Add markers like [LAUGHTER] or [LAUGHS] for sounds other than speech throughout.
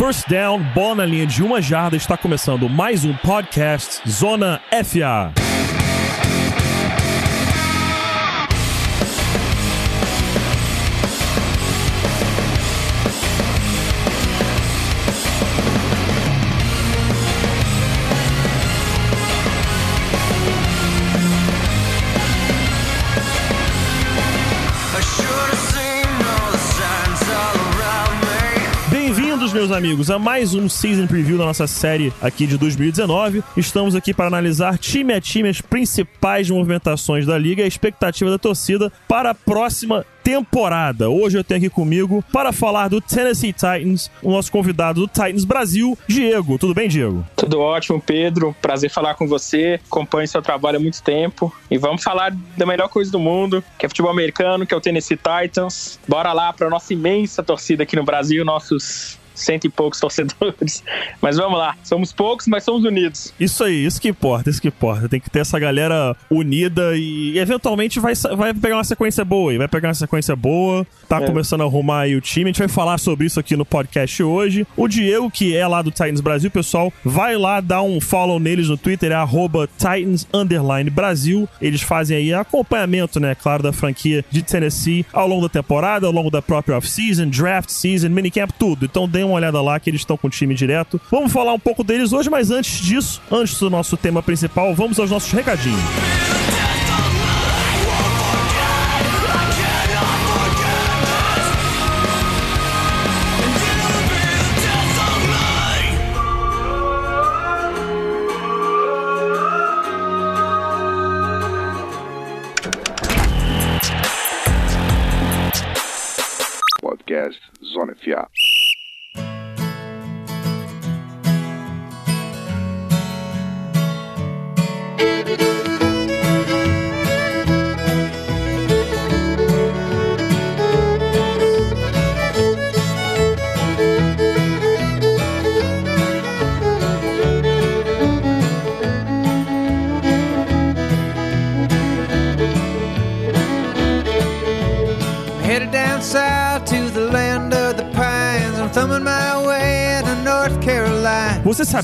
First down, bola na linha de uma jarda, está começando mais um podcast Zona FA. Meus amigos, a mais um Season Preview da nossa série aqui de 2019. Estamos aqui para analisar time a time as principais movimentações da liga e a expectativa da torcida para a próxima temporada. Hoje eu tenho aqui comigo para falar do Tennessee Titans, o nosso convidado do Titans Brasil, Diego. Tudo bem, Diego? Tudo ótimo, Pedro. Prazer falar com você. Acompanho seu trabalho há muito tempo. E vamos falar da melhor coisa do mundo, que é futebol americano, que é o Tennessee Titans. Bora lá para nossa imensa torcida aqui no Brasil, nossos cento e poucos [LAUGHS] torcedores. Mas vamos lá, somos poucos, mas somos unidos. Isso aí, isso que importa, isso que importa. Tem que ter essa galera unida e, eventualmente vai, vai pegar uma sequência boa aí, vai pegar uma sequência boa. Tá é. começando a arrumar aí o time. A gente vai falar sobre isso aqui no podcast hoje. O Diego, que é lá do Titans Brasil, pessoal, vai lá dar um follow neles no Twitter, é arroba Titans Brasil. Eles fazem aí acompanhamento, né, claro, da franquia de Tennessee ao longo da temporada, ao longo da própria off-season, draft season, minicamp, tudo. Então dê uma olhada lá que eles estão com o time direto. Vamos falar um pouco deles hoje, mas antes disso, antes do nosso tema principal, vamos aos nossos recadinhos.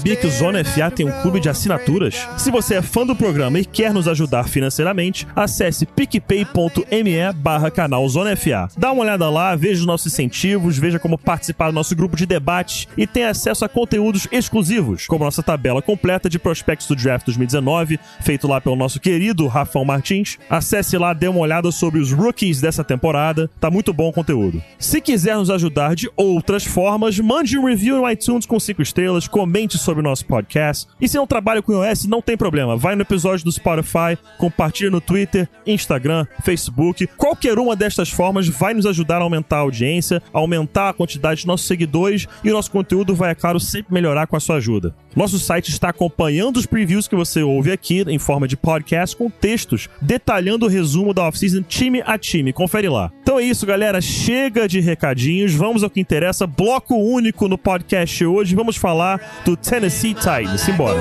Sabia que o Zona FA tem um clube de assinaturas? Se você é fã do programa e quer nos ajudar financeiramente, acesse picpay.me barra canal Zona FA. Dá uma olhada lá, veja os nossos incentivos, veja como participar do nosso grupo de debate e tenha acesso a conteúdos exclusivos, como nossa tabela completa de prospectos do Draft 2019, feito lá pelo nosso querido Rafão Martins. Acesse lá, dê uma olhada sobre os rookies dessa temporada, tá muito bom o conteúdo. Se quiser nos ajudar de outras formas, mande um review no iTunes com 5 estrelas, comente sobre o nosso podcast. E se não trabalha com iOS, não tem problema. Vai no episódio do Spotify, compartilha no Twitter, Instagram, Facebook. Qualquer uma destas formas vai nos ajudar a aumentar a audiência, aumentar a quantidade de nossos seguidores e o nosso conteúdo vai, é claro, sempre melhorar com a sua ajuda. Nosso site está acompanhando os previews que você ouve aqui em forma de podcast com textos detalhando o resumo da off-season time a time. Confere lá. Então é isso, galera. Chega de recadinhos. Vamos ao que interessa. Bloco único no podcast hoje. Vamos falar do Tennessee Simbora.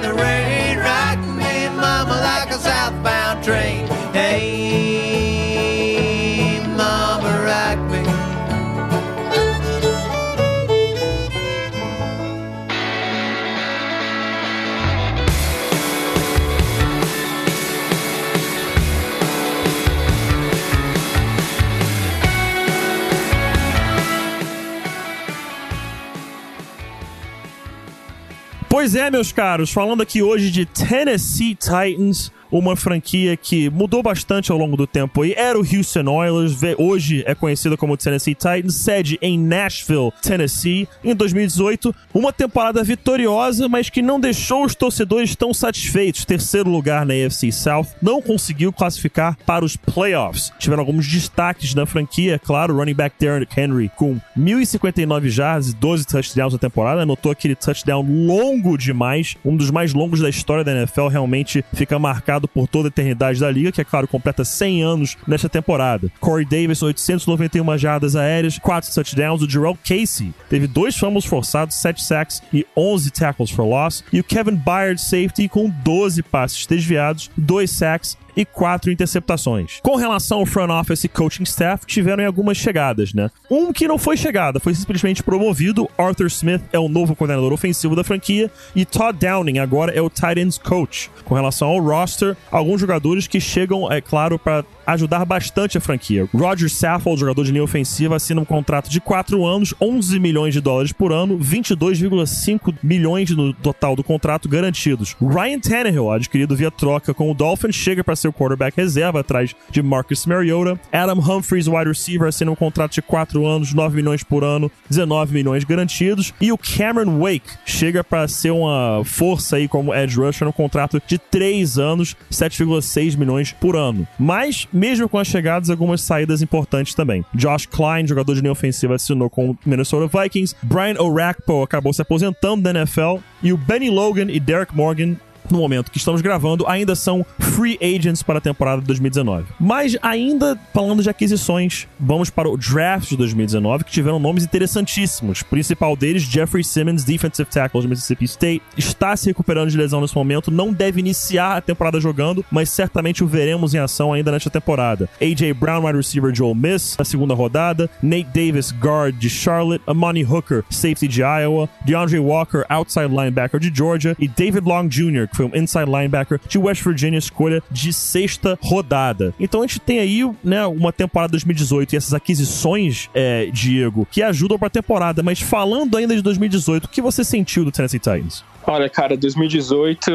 The rain rock Pois é, meus caros, falando aqui hoje de Tennessee Titans, uma franquia que mudou bastante ao longo do tempo aí. Era o Houston Oilers, hoje é conhecida como Tennessee Titans, sede em Nashville, Tennessee, em 2018. Uma temporada vitoriosa, mas que não deixou os torcedores tão satisfeitos. Terceiro lugar na AFC South, não conseguiu classificar para os playoffs. Tiveram alguns destaques na franquia, é claro, running back Derrick Henry com 1.059 jardas e 12 touchdowns na temporada, anotou aquele touchdown longo demais, um dos mais longos da história da NFL, realmente fica marcado por toda a eternidade da liga, que é claro, completa 100 anos nesta temporada. Corey Davis, 891 jardas aéreas, 4 touchdowns. O Jarrell Casey teve dois fumbles forçados, 7 sacks e 11 tackles for loss. E o Kevin Byard, safety, com 12 passes desviados, 2 sacks e quatro interceptações. Com relação ao front office e coaching staff, tiveram algumas chegadas, né? Um que não foi chegada, foi simplesmente promovido. Arthur Smith é o novo coordenador ofensivo da franquia e Todd Downing agora é o tight ends coach. Com relação ao roster, alguns jogadores que chegam, é claro, para ajudar bastante a franquia. Roger Saffold, jogador de linha ofensiva, assina um contrato de 4 anos, 11 milhões de dólares por ano, 22,5 milhões no total do contrato garantidos. Ryan Tannehill, adquirido via troca com o Dolphins, chega para ser o quarterback reserva atrás de Marcus Mariota. Adam Humphries, wide receiver, assina um contrato de 4 anos, 9 milhões por ano, 19 milhões garantidos. E o Cameron Wake chega para ser uma força aí como edge rusher no contrato de 3 anos, 7,6 milhões por ano. Mas mesmo com as chegadas, algumas saídas importantes também. Josh Klein, jogador de linha ofensiva, assinou com o Minnesota Vikings. Brian Orakpo acabou se aposentando da NFL. E o Benny Logan e Derek Morgan no momento que estamos gravando, ainda são free agents para a temporada de 2019. Mas ainda falando de aquisições, vamos para o draft de 2019, que tiveram nomes interessantíssimos. Principal deles, Jeffrey Simmons, defensive tackle de Mississippi State, está se recuperando de lesão nesse momento, não deve iniciar a temporada jogando, mas certamente o veremos em ação ainda nesta temporada. AJ Brown, wide receiver de Ole Miss, na segunda rodada, Nate Davis, guard de Charlotte, Amani Hooker, safety de Iowa, DeAndre Walker, outside linebacker de Georgia e David Long Jr., foi um inside linebacker de West Virginia, escolha de sexta rodada. Então a gente tem aí, né, uma temporada 2018 e essas aquisições, é, Diego, que ajudam pra temporada. Mas falando ainda de 2018, o que você sentiu do Tennessee Titans? Olha, cara, 2018,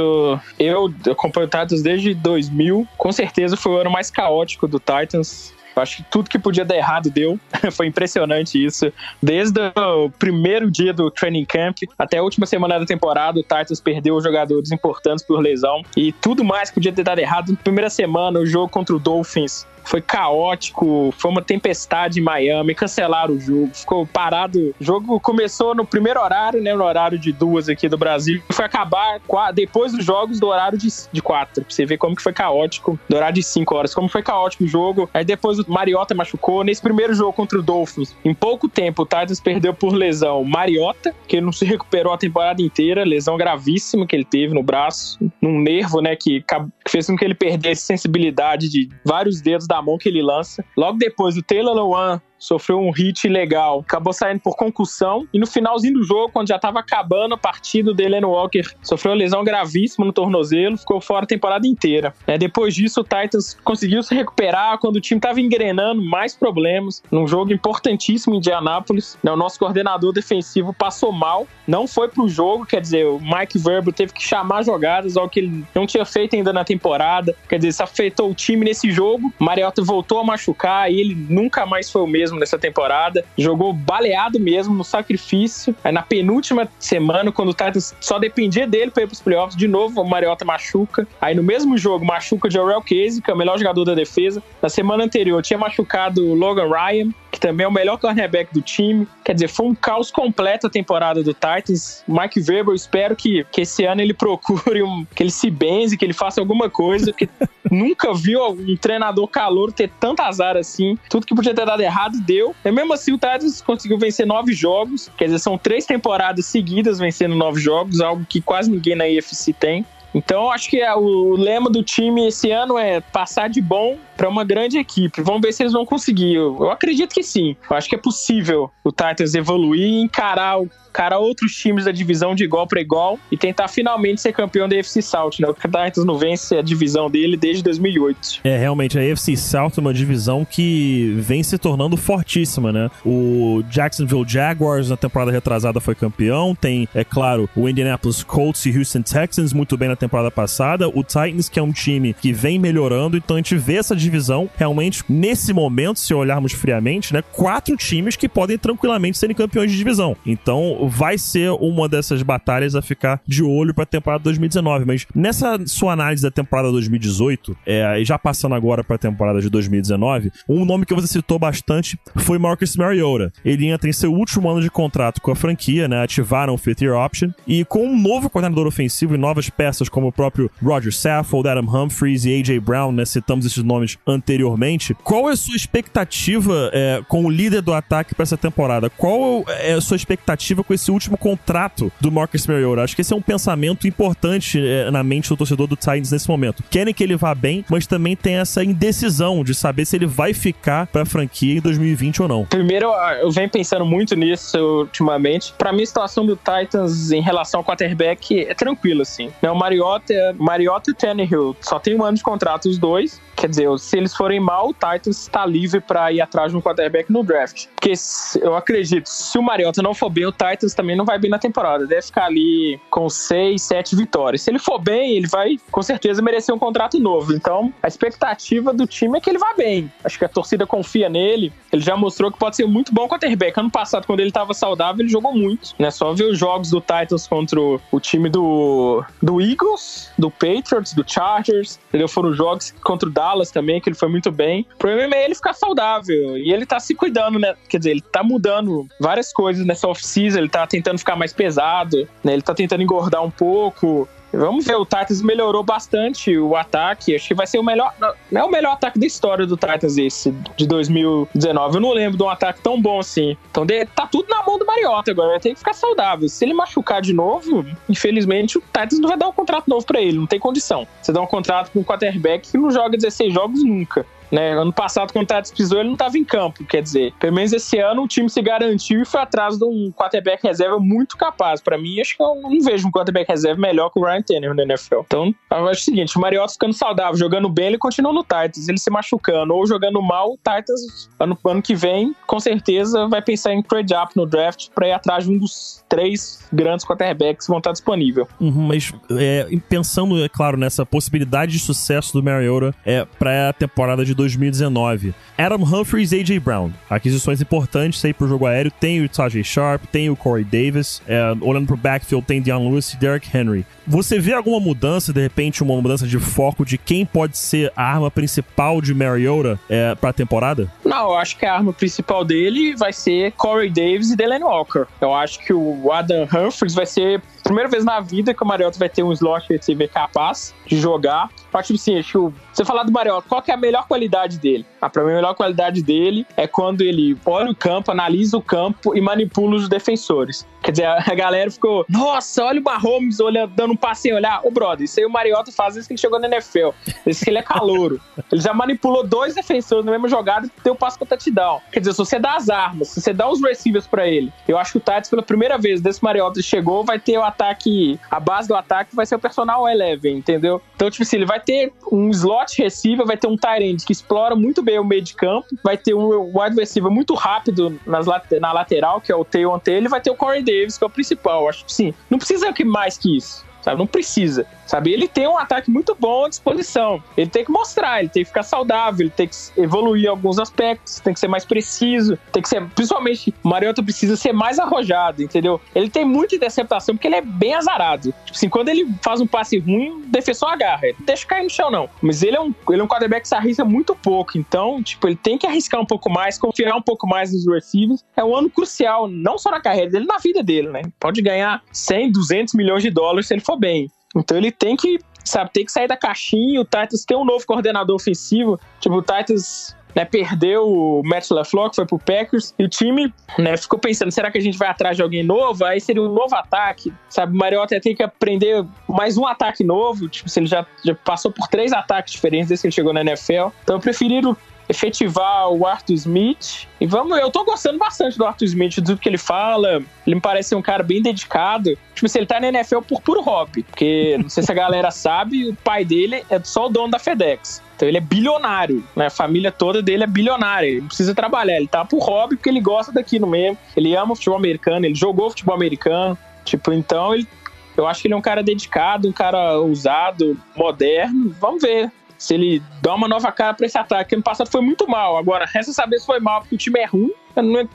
eu acompanho o Titans desde 2000. Com certeza foi o ano mais caótico do Titans. Eu acho que tudo que podia dar errado deu. [LAUGHS] Foi impressionante isso. Desde o primeiro dia do training camp até a última semana da temporada, o Titans perdeu jogadores importantes por lesão. E tudo mais que podia ter dado errado. Na primeira semana, o jogo contra o Dolphins foi caótico, foi uma tempestade em Miami, cancelaram o jogo, ficou parado. O jogo começou no primeiro horário, né, no horário de duas aqui do Brasil, e foi acabar depois dos jogos do horário de, de quatro, pra você ver como que foi caótico, do horário de cinco horas, como foi caótico o jogo. Aí depois o Mariota machucou, nesse primeiro jogo contra o Dolphins, em pouco tempo o Titans perdeu por lesão Mariota, que não se recuperou a temporada inteira, lesão gravíssima que ele teve no braço, num nervo, né, que fez com que ele perdesse sensibilidade de vários dedos da mão que ele lança. Logo depois, o Taylor Lewan sofreu um hit legal, acabou saindo por concussão e no finalzinho do jogo, quando já estava acabando a partida, o Delaney Walker sofreu lesão gravíssima no tornozelo, ficou fora a temporada inteira. É, depois disso, o Titans conseguiu se recuperar quando o time estava engrenando mais problemas num jogo importantíssimo em Indianápolis. Né, o nosso coordenador defensivo passou mal, não foi pro jogo, quer dizer, o Mike Verbo teve que chamar jogadas, algo que ele não tinha feito ainda na temporada, quer dizer, isso afetou o time nesse jogo. Mariota voltou a machucar e ele nunca mais foi o mesmo mesmo nessa temporada. Jogou baleado mesmo no sacrifício. Aí na penúltima semana, quando o Titans só dependia dele para ir pros playoffs, de novo o Mariota machuca. Aí no mesmo jogo, machuca de Aurel Casey, que é o melhor jogador da defesa. Na semana anterior, tinha machucado o Logan Ryan, que também é o melhor cornerback do time. Quer dizer, foi um caos completo a temporada do Titans. Mike Weber, eu espero que, que esse ano ele procure um, que ele se benze, que ele faça alguma coisa, porque [LAUGHS] nunca viu um treinador calor ter tanto azar assim. Tudo que podia ter dado errado deu. E mesmo assim, o Titans conseguiu vencer nove jogos. Quer dizer, são três temporadas seguidas vencendo nove jogos, algo que quase ninguém na IFC tem. Então, acho que é, o lema do time esse ano é passar de bom para uma grande equipe. Vamos ver se eles vão conseguir. Eu, eu acredito que sim. Eu acho que é possível o Titans evoluir e encarar o cara outros times da divisão de igual para igual e tentar finalmente ser campeão da AFC South, né? O Titans não vence a divisão dele desde 2008. É, realmente, a AFC South é uma divisão que vem se tornando fortíssima, né? O Jacksonville Jaguars na temporada retrasada foi campeão, tem, é claro, o Indianapolis Colts e Houston Texans muito bem na temporada passada, o Titans que é um time que vem melhorando, então a gente vê essa divisão realmente nesse momento, se olharmos friamente, né, quatro times que podem tranquilamente serem campeões de divisão. Então, vai ser uma dessas batalhas a ficar de olho para a temporada 2019, mas nessa sua análise da temporada 2018, é, e já passando agora para a temporada de 2019, um nome que você citou bastante foi Marcus Mariota. Ele entra em seu último ano de contrato com a franquia, né, ativaram o fifth year option e com um novo coordenador ofensivo e novas peças como o próprio Roger Saffold, Adam Humphries e AJ Brown, né, citamos esses nomes anteriormente. Qual é a sua expectativa é, com o líder do ataque para essa temporada? Qual é a sua expectativa com esse último contrato do Marcus Mariota? Acho que esse é um pensamento importante é, na mente do torcedor do Titans nesse momento. Querem que ele vá bem, mas também tem essa indecisão de saber se ele vai ficar para a franquia em 2020 ou não. Primeiro, eu venho pensando muito nisso ultimamente. Para mim, a situação do Titans em relação ao quarterback é tranquila, assim. Né, o Mariota, Mariota e Tannehill só tem um ano de contrato os dois. Quer dizer, se eles forem mal, o Titans está livre para ir atrás de um quarterback no draft. Porque eu acredito, se o Mariota não for bem, o Titans também não vai bem na temporada. Deve ficar ali com seis, sete vitórias. Se ele for bem, ele vai com certeza merecer um contrato novo. Então, a expectativa do time é que ele vá bem. Acho que a torcida confia nele. Ele já mostrou que pode ser muito bom quarterback. Ano passado, quando ele estava saudável, ele jogou muito. Né? Só ver os jogos do Titans contra o time do, do Eagles, do Patriots, do Chargers. Entendeu? Foram jogos contra o Dallas também, que ele foi muito bem. O problema é ele ficar saudável. E ele tá se cuidando, né? Quer dizer, ele tá mudando várias coisas nessa off-season. Ele tá tentando ficar mais pesado, né? Ele tá tentando engordar um pouco. Vamos ver, o Titans melhorou bastante o ataque. Acho que vai ser o melhor. Não é o melhor ataque da história do Titans esse, de 2019. Eu não lembro de um ataque tão bom assim. Então tá tudo na mão do Mariota agora. Vai ter que ficar saudável. Se ele machucar de novo, infelizmente o Titans não vai dar um contrato novo para ele. Não tem condição. Você dá um contrato com um quarterback que não joga 16 jogos nunca. Né? Ano passado, quando o Tades pisou, ele não estava em campo, quer dizer. Pelo menos esse ano o time se garantiu e foi atrás de um quarterback reserva muito capaz. Para mim, acho que eu não vejo um quarterback reserva melhor que o Ryan Tannehill na NFL. Então, eu acho o seguinte: o Mariota ficando saudável, jogando bem, ele continua no Titans. Ele se machucando ou jogando mal, o Titans, ano, ano que vem, com certeza vai pensar em trade up no draft para ir atrás de um dos três grandes quarterbacks que vão estar disponível. Uhum, mas é, pensando, é claro, nessa possibilidade de sucesso do Mariota é, para a temporada de 2019. Adam Humphries e A.J. Brown. Aquisições importantes aí pro jogo aéreo. Tem o Tajay Sharp, tem o Corey Davis. É, olhando pro backfield, tem Deion Lewis e Derrick Henry. Você vê alguma mudança, de repente, uma mudança de foco de quem pode ser a arma principal de Mariota é, pra temporada? Não, eu acho que a arma principal dele vai ser Corey Davis e Delaney Walker. Eu acho que o Adam Humphries vai ser primeira vez na vida que o Mariota vai ter um slot receiver capaz de jogar. Eu acho assim, acho que você falar do Mariota, qual que é a melhor qualidade dele? Ah, pra mim, a melhor qualidade dele é quando ele olha o campo, analisa o campo e manipula os defensores. Quer dizer, a galera ficou, nossa, olha o Mahomes olhando, dando um passe sem olhar. Ô, brother, isso aí o Mariota faz isso que ele chegou na NFL. Isso que ele é calouro. [LAUGHS] ele já manipulou dois defensores na mesma jogada e deu passo pra touchdown. Quer dizer, se você dá as armas, se você dá os receivers pra ele, eu acho que o Titans, pela primeira vez o Mariota chegou, vai ter o ataque, a base do ataque vai ser o personal Eleven, entendeu? Então, tipo assim, ele vai ter um slot receiver, vai ter um end que explora muito bem o meio de campo, vai ter um wide receiver muito rápido nas, na lateral, que é o Taylor Taylor, vai ter o Corey Davis, que é o principal. Acho que sim, não precisa mais que isso sabe? Não precisa, sabe? Ele tem um ataque muito bom à disposição. Ele tem que mostrar, ele tem que ficar saudável, ele tem que evoluir em alguns aspectos, tem que ser mais preciso, tem que ser, principalmente, o Mariota precisa ser mais arrojado, entendeu? Ele tem muita interceptação porque ele é bem azarado. Tipo assim, quando ele faz um passe ruim, o defensor agarra, ele não deixa cair no chão não. Mas ele é um, ele é um quarterback que se arrisca muito pouco, então, tipo, ele tem que arriscar um pouco mais, confiar um pouco mais nos receivers. É um ano crucial, não só na carreira dele, na vida dele, né? Pode ganhar 100, 200 milhões de dólares se ele for for bem. Então ele tem que, sabe, tem que sair da caixinha. O Titans tem um novo coordenador ofensivo. Tipo, o Titans né, perdeu o Matt LaFleur, que foi pro Packers, e o time né, ficou pensando, será que a gente vai atrás de alguém novo? Aí seria um novo ataque, sabe? O Mariota tem que aprender mais um ataque novo, tipo, se ele já, já passou por três ataques diferentes desde que ele chegou na NFL. Então eu preferi efetivar o Arthur Smith. E vamos, eu tô gostando bastante do Arthur Smith, do que ele fala. Ele me parece um cara bem dedicado. Tipo, se ele tá na NFL por puro hobby. Porque, não sei se a galera [LAUGHS] sabe, o pai dele é só o dono da FedEx. Então ele é bilionário, né? A família toda dele é bilionária. Ele precisa trabalhar, ele tá por hobby porque ele gosta daquilo mesmo. Ele ama futebol americano, ele jogou futebol americano. Tipo, então ele eu acho que ele é um cara dedicado, um cara ousado, moderno. Vamos ver se ele dá uma nova cara pra esse ataque. Ano passado foi muito mal. Agora, resta saber se foi mal porque o time é ruim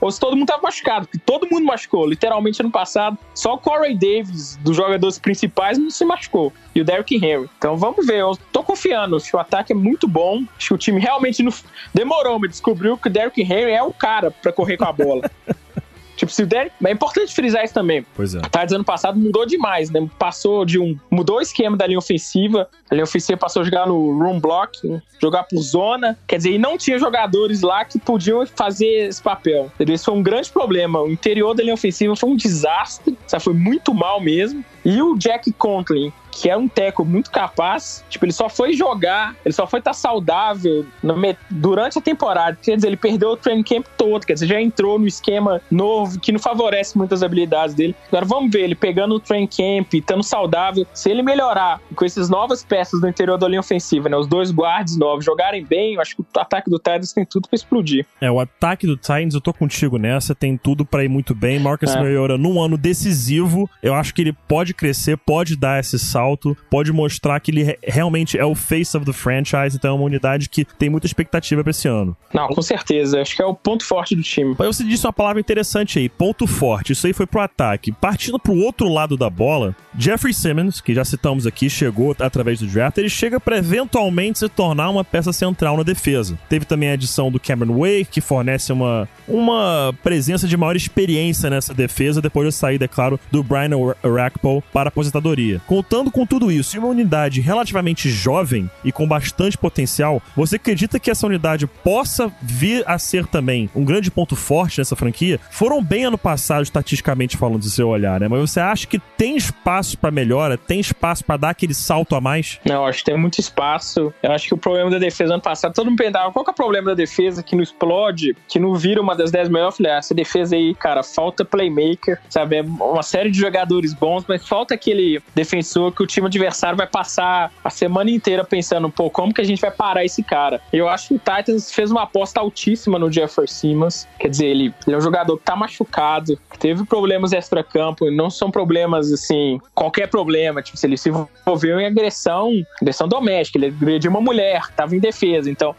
ou se todo mundo tava machucado, porque todo mundo machucou. Literalmente ano passado, só o Corey Davis, dos jogadores principais, não se machucou. E o Derrick Henry. Então vamos ver. Eu tô confiando. Acho que o ataque é muito bom. Acho que o time realmente não... demorou, mas descobriu que o Derrick Henry é o cara para correr com a bola. [LAUGHS] Tipo, se o Derek. É importante frisar isso também. Pois é. O Titans ano passado mudou demais, né? Passou de um. Mudou o esquema da linha ofensiva. A linha ofensiva passou a jogar no room block, jogar por zona. Quer dizer, e não tinha jogadores lá que podiam fazer esse papel. Entendeu? Isso foi um grande problema. O interior da linha ofensiva foi um desastre. Sabe? Foi muito mal mesmo. E o Jack Conklin, que é um teco muito capaz, tipo, ele só foi jogar, ele só foi estar tá saudável durante a temporada. Quer dizer, ele perdeu o training camp todo, quer dizer, já entrou no esquema novo que não favorece muitas habilidades dele. Agora vamos ver, ele pegando o training camp, estando saudável, se ele melhorar com essas novas peças do interior da linha ofensiva, né, os dois guards novos jogarem bem, eu acho que o ataque do Titans tem tudo para explodir. É, o ataque do Titans, eu tô contigo nessa, tem tudo para ir muito bem. Marcus é. Mariota num ano decisivo, eu acho que ele pode crescer, pode dar esse salto, pode mostrar que ele realmente é o face of the franchise, então é uma unidade que tem muita expectativa para esse ano. Não, com certeza. Acho que é o ponto forte do time. Mas você disse uma palavra interessante aí, ponto forte. Isso aí foi pro ataque. Partindo pro outro lado da bola, Jeffrey Simmons, que já citamos aqui, chegou através do draft, ele chega para eventualmente se tornar uma peça central na defesa. Teve também a adição do Cameron Way, que fornece uma, uma presença de maior experiência nessa defesa depois da saída, é claro, do Brian Orakpo para aposentadoria. Contando com tudo isso e uma unidade relativamente jovem e com bastante potencial, você acredita que essa unidade possa vir a ser também um grande ponto forte nessa franquia? Foram bem ano passado, estatisticamente falando, do seu olhar, né? Mas você acha que tem espaço para melhora? Tem espaço para dar aquele salto a mais? Não, acho que tem muito espaço. Eu acho que o problema da defesa ano passado, todo mundo pensava, qual que é o problema da defesa que não explode, que não vira uma das 10 melhores? Eu falei, ah, essa defesa aí, cara, falta playmaker, sabe? É uma série de jogadores bons, mas falta aquele defensor que o time adversário vai passar a semana inteira pensando, pô, como que a gente vai parar esse cara? Eu acho que o Titans fez uma aposta altíssima no Jeffrey Simmons. Quer dizer, ele, ele é um jogador que tá machucado, que teve problemas extra-campo, não são problemas assim, qualquer problema, tipo, se ele se envolveu em agressão, agressão doméstica, ele agrediu uma mulher, tava em defesa. Então,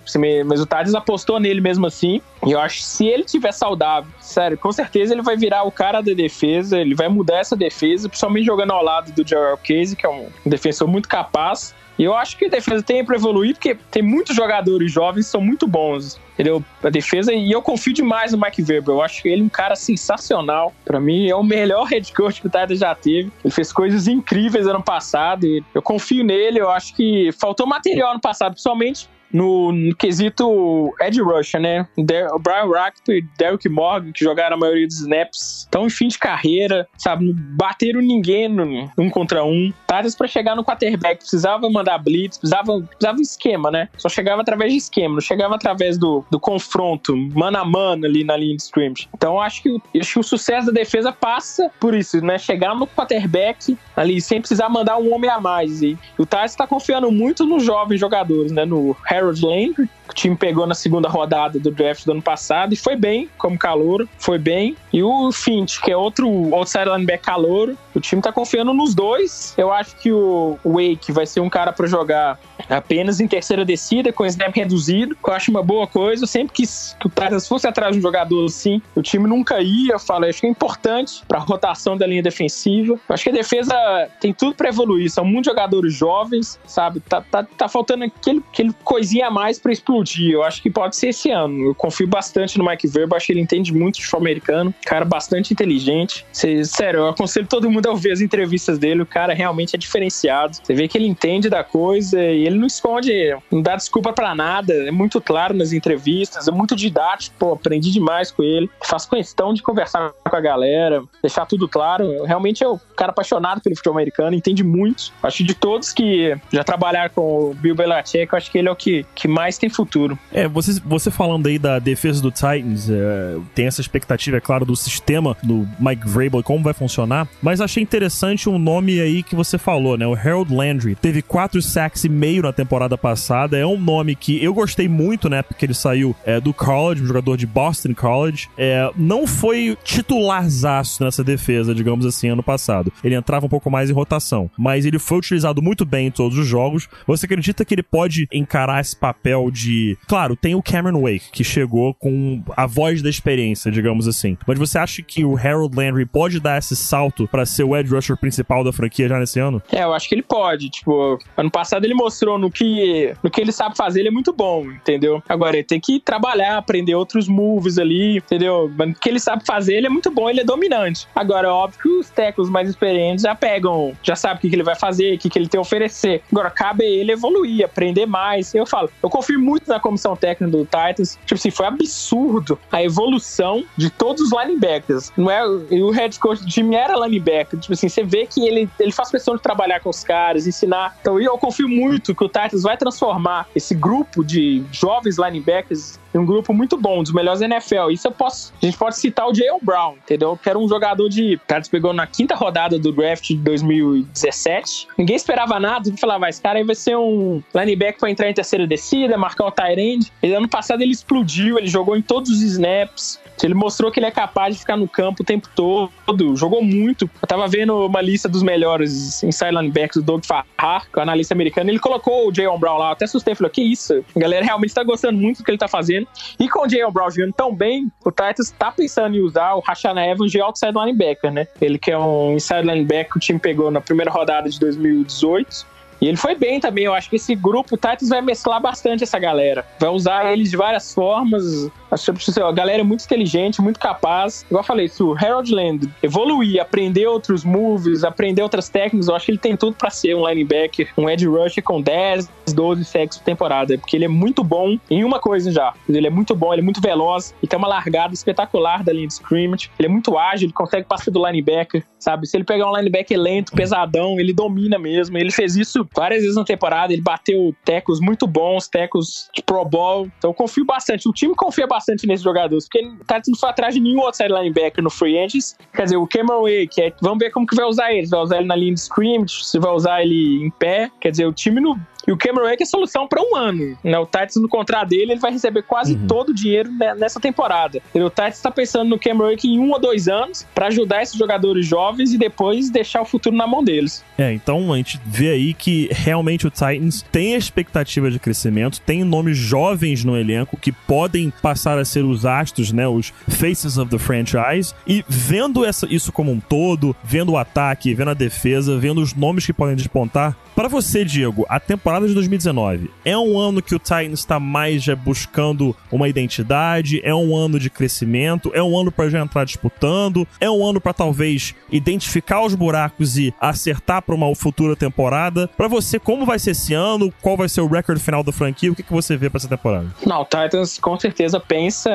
mas o Titans apostou nele mesmo assim. E eu acho que se ele tiver saudável, sério, com certeza ele vai virar o cara da defesa, ele vai mudar essa defesa, principalmente jogando ao lado do Gerald Casey, que é um defensor muito capaz. E eu acho que a defesa tem para evoluir, porque tem muitos jogadores jovens que são muito bons. Entendeu? A defesa, e eu confio demais no Mike Weber. Eu acho ele um cara sensacional. Para mim, é o melhor head coach que o Titans já teve. Ele fez coisas incríveis ano passado. eu confio nele. Eu acho que faltou material ano passado, principalmente no, no quesito Ed Rusher, né? O Brian Rackton e Derrick Morgan, que jogaram a maioria dos snaps, estão em fim de carreira, sabe? Bateram ninguém no, um contra um. Titans para chegar no quarterback precisava mandar blitz, precisava, precisava esquema, né? Só chegava através de esquema, não chegava através do, do confronto, mano a mano ali na linha de scrimmage. Então acho que, acho que o sucesso da defesa passa por isso, né? Chegar no quarterback ali sem precisar mandar um homem a mais. E o Titans está confiando muito nos jovens jogadores, né? No Harold Landry, que o time pegou na segunda rodada do draft do ano passado e foi bem como calor, foi bem. E o Finch, que é outro outside linebacker calor, o time tá confiando nos dois. Eu acho que o Wake vai ser um cara para jogar apenas em terceira descida, com snap reduzido, que eu acho uma boa coisa. Eu sempre quis que o Titans fosse atrás de um jogador assim, o time nunca ia. Eu falo, acho que é importante para a rotação da linha defensiva. Eu acho que a defesa tem tudo para evoluir. São muitos jogadores jovens, sabe? Tá, tá, tá faltando aquele, aquele coisinha a mais para explodir. Eu acho que pode ser esse ano. Eu confio bastante no Mike Verbo, acho que ele entende muito de futebol americano. Cara bastante inteligente. Cê, sério, eu aconselho todo mundo a ouvir as entrevistas dele. O cara realmente é diferenciado. Você vê que ele entende da coisa e ele não esconde, não dá desculpa para nada. É muito claro nas entrevistas, é muito didático. Pô, aprendi demais com ele. Faz questão de conversar com a galera, deixar tudo claro. Realmente é um cara apaixonado pelo futebol americano, entende muito. Acho que de todos que já trabalharam com o Bill Belichick, eu acho que ele é o que, que mais tem futuro. É, você, você falando aí da defesa do Titans, é, tem essa expectativa, é claro, do sistema do Mike Vrabel e como vai funcionar, mas achei interessante um nome aí que você falou, né? O Harold Landry. Teve quatro sacks e meio na temporada passada. É um nome que eu gostei muito, né? Porque ele saiu é, do college, um jogador de Boston College. É, não foi titularzaço nessa defesa, digamos assim, ano passado. Ele entrava um pouco mais em rotação, mas ele foi utilizado muito bem em todos os jogos. Você acredita que ele pode encarar esse papel de. Claro, tem o Cameron Wake, que chegou com a voz da experiência, digamos assim. Mas você acha que o Harold Landry pode dar esse salto para ser o edge rusher principal da franquia já nesse ano? É, eu acho que ele pode. Tipo, ano passado ele mostrou no que, no que ele sabe fazer, ele é muito bom, entendeu? Agora, ele tem que trabalhar, aprender outros moves ali, entendeu? Mas no que ele sabe fazer, ele é muito bom, ele é dominante. Agora, óbvio que os tecos mais experientes já pegam, já sabem o que, que ele vai fazer, o que, que ele tem a oferecer. Agora, cabe a ele evoluir, aprender mais. Eu falo, eu confio muito na comissão técnica do Titans. Tipo assim, foi absurdo a evolução de todos os linebackers. Não é, o head coach time era linebacker. Tipo assim, você vê que ele, ele faz questão de trabalhar com os caras, ensinar. Então, eu confio muito que o Titans vai transformar esse grupo de jovens linebackers um grupo muito bom, dos melhores NFL. Isso eu posso. A gente pode citar o Jalen Brown, entendeu? Que era um jogador de. O Titans pegou na quinta rodada do draft de 2017. Ninguém esperava nada. Falava, esse cara aí vai ser um linebacker para entrar em terceira descida, marcar o tight end. E ano passado ele explodiu, ele jogou em todos os snaps. Ele mostrou que ele é capaz de ficar no campo o tempo todo, jogou muito. Eu tava vendo uma lista dos melhores inside linebackers do Doug Farrar, que é o analista americano, ele colocou o Jayon Brown lá, até assustei, falei, que isso? A galera realmente tá gostando muito do que ele tá fazendo. E com o Jayon Brown jogando tão bem, o Titans tá pensando em usar o Rashana Evans de outside linebacker, né? Ele que é um inside linebacker que o time pegou na primeira rodada de 2018. E ele foi bem também. Eu acho que esse grupo, o Titans vai mesclar bastante essa galera. Vai usar eles de várias formas. A galera é muito inteligente, muito capaz. Igual eu falei, se o Harold Land evoluir, aprender outros moves, aprender outras técnicas, eu acho que ele tem tudo para ser um linebacker, um edge rusher com 10, 12 sacks por temporada. Porque ele é muito bom em uma coisa já. Ele é muito bom, ele é muito veloz e tem uma largada espetacular da linha de scrimmage. Ele é muito ágil, ele consegue passar do linebacker, sabe? Se ele pegar um linebacker lento, pesadão, ele domina mesmo. Ele fez isso várias vezes na temporada. Ele bateu tecos muito bons, tecos de Pro Bowl. Então eu confio bastante. O time confia bastante nesses jogadores, porque ele tá não foi atrás de nenhum outside linebacker no free agents. Quer dizer, o Cameron Wake, é, vamos ver como que vai usar ele. Vai usar ele na linha de scrimmage, se vai usar ele em pé. Quer dizer, o time no, e o Cameron Wake é solução para um ano. Né? O Titans, no contrato dele, ele vai receber quase uhum. todo o dinheiro nessa temporada. E o Titans está pensando no Cameron Wake em um ou dois anos para ajudar esses jogadores jovens e depois deixar o futuro na mão deles. É, então a gente vê aí que realmente o Titans tem a expectativa de crescimento, tem nomes jovens no elenco que podem passar a ser os astros, né, os faces of the franchise. E vendo essa, isso como um todo, vendo o ataque, vendo a defesa, vendo os nomes que podem despontar, para você, Diego, a temporada de 2019 é um ano que o Titans está mais já buscando uma identidade, é um ano de crescimento, é um ano para já entrar disputando, é um ano para talvez identificar os buracos e acertar para uma futura temporada. Para você, como vai ser esse ano? Qual vai ser o recorde final da franquia? O que, que você vê para essa temporada? Não, o Titans com certeza pensa,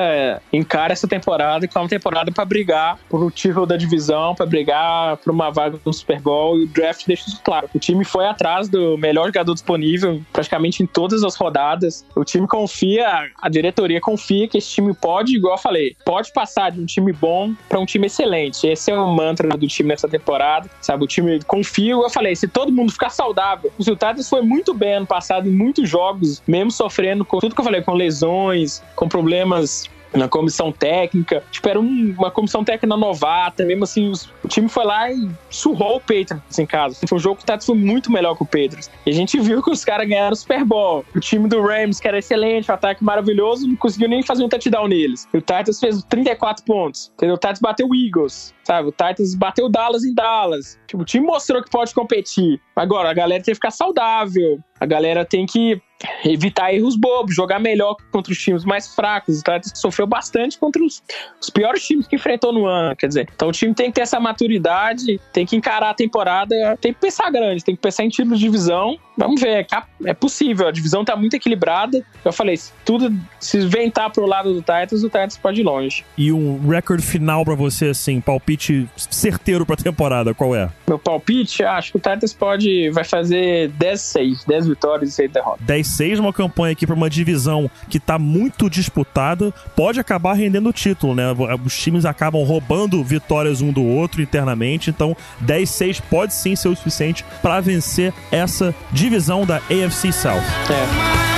encara essa temporada como uma temporada para brigar por o título da divisão, para brigar por uma vaga no Super Bowl e o draft deixa isso claro. O time foi atrás do melhor jogador disponível praticamente em todas as rodadas. O time confia, a diretoria confia que esse time pode, igual eu falei, pode passar de um time bom para um time excelente. Esse é o mantra do time nessa temporada, sabe? O time confia, eu falei, se todo mundo ficar saudável. O Sultanes foi muito bem ano passado em muitos jogos, mesmo sofrendo com tudo que eu falei, com lesões, com problemas na comissão técnica. Tipo, era um, uma comissão técnica novata, mesmo assim, os, o time foi lá e surrou o Patriots em casa. Foi um jogo que o Tati foi muito melhor que o Patriots. E a gente viu que os caras ganharam o Super Bowl. O time do Rams, que era excelente, um ataque maravilhoso, não conseguiu nem fazer um touchdown neles. E o Titans fez 34 pontos, entendeu? O Titans bateu o Eagles, sabe? O Titans bateu o Dallas em Dallas. Tipo, o time mostrou que pode competir. Agora, a galera tem que ficar saudável. A galera tem que evitar erros bobos, jogar melhor contra os times mais fracos. O Atlético sofreu bastante contra os, os, piores times que enfrentou no ano. Quer dizer, então o time tem que ter essa maturidade, tem que encarar a temporada, tem que pensar grande, tem que pensar em título de divisão. Vamos ver, é, é possível. A divisão tá muito equilibrada. Eu falei, se tudo se ventar pro lado do Titans, o Titans pode ir longe. E um recorde final para você, assim, palpite certeiro pra temporada, qual é? Meu palpite, acho que o Titans pode, vai fazer 10-6, 10 vitórias e 6 derrotas. 10-6, uma campanha aqui pra uma divisão que tá muito disputada, pode acabar rendendo o título, né? Os times acabam roubando vitórias um do outro internamente, então 10-6 pode sim ser o suficiente para vencer essa divisão da AFC South. É.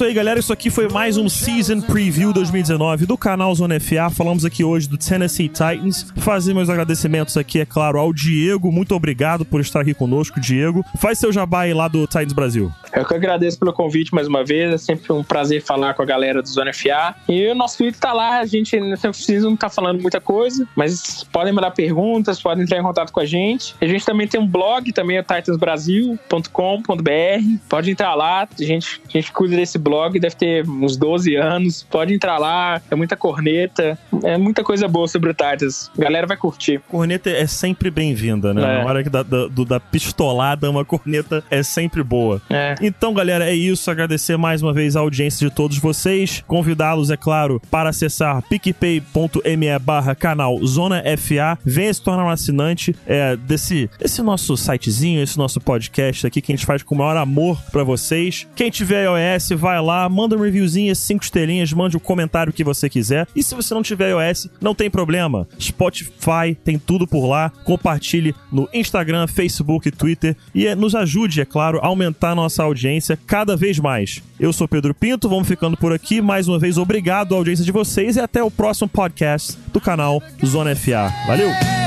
isso aí, galera. Isso aqui foi mais um Season Preview 2019 do canal Zona FA. Falamos aqui hoje do Tennessee Titans. Fazer meus agradecimentos aqui, é claro, ao Diego. Muito obrigado por estar aqui conosco, Diego. Faz seu jabá aí lá do Titans Brasil. Eu que agradeço pelo convite mais uma vez. É sempre um prazer falar com a galera do Zona FA. E o nosso Twitter tá lá. A gente precisa não tá falando muita coisa, mas podem mandar perguntas, podem entrar em contato com a gente. A gente também tem um blog, também é titansbrasil.com.br. Pode entrar lá. A gente, a gente cuida desse blog, deve ter uns 12 anos. Pode entrar lá. É muita corneta. É muita coisa boa sobre o Titans. A galera vai curtir. Corneta é sempre bem-vinda, né? É. Na hora que da, da, da pistolada, uma corneta é sempre boa. É. Então, galera, é isso. Agradecer mais uma vez a audiência de todos vocês. Convidá-los, é claro, para acessar picpay.me barra canal Zona FA. Venha se tornar um assinante é, desse, desse nosso sitezinho, esse nosso podcast aqui que a gente faz com o maior amor pra vocês. Quem tiver iOS, vai lá, manda um reviewzinho, cinco estrelinhas, mande o comentário que você quiser. E se você não tiver iOS, não tem problema. Spotify tem tudo por lá. Compartilhe no Instagram, Facebook, Twitter e é, nos ajude, é claro, a aumentar a nossa audiência cada vez mais. Eu sou Pedro Pinto, vamos ficando por aqui. Mais uma vez, obrigado à audiência de vocês e até o próximo podcast do canal Zona FA. Valeu!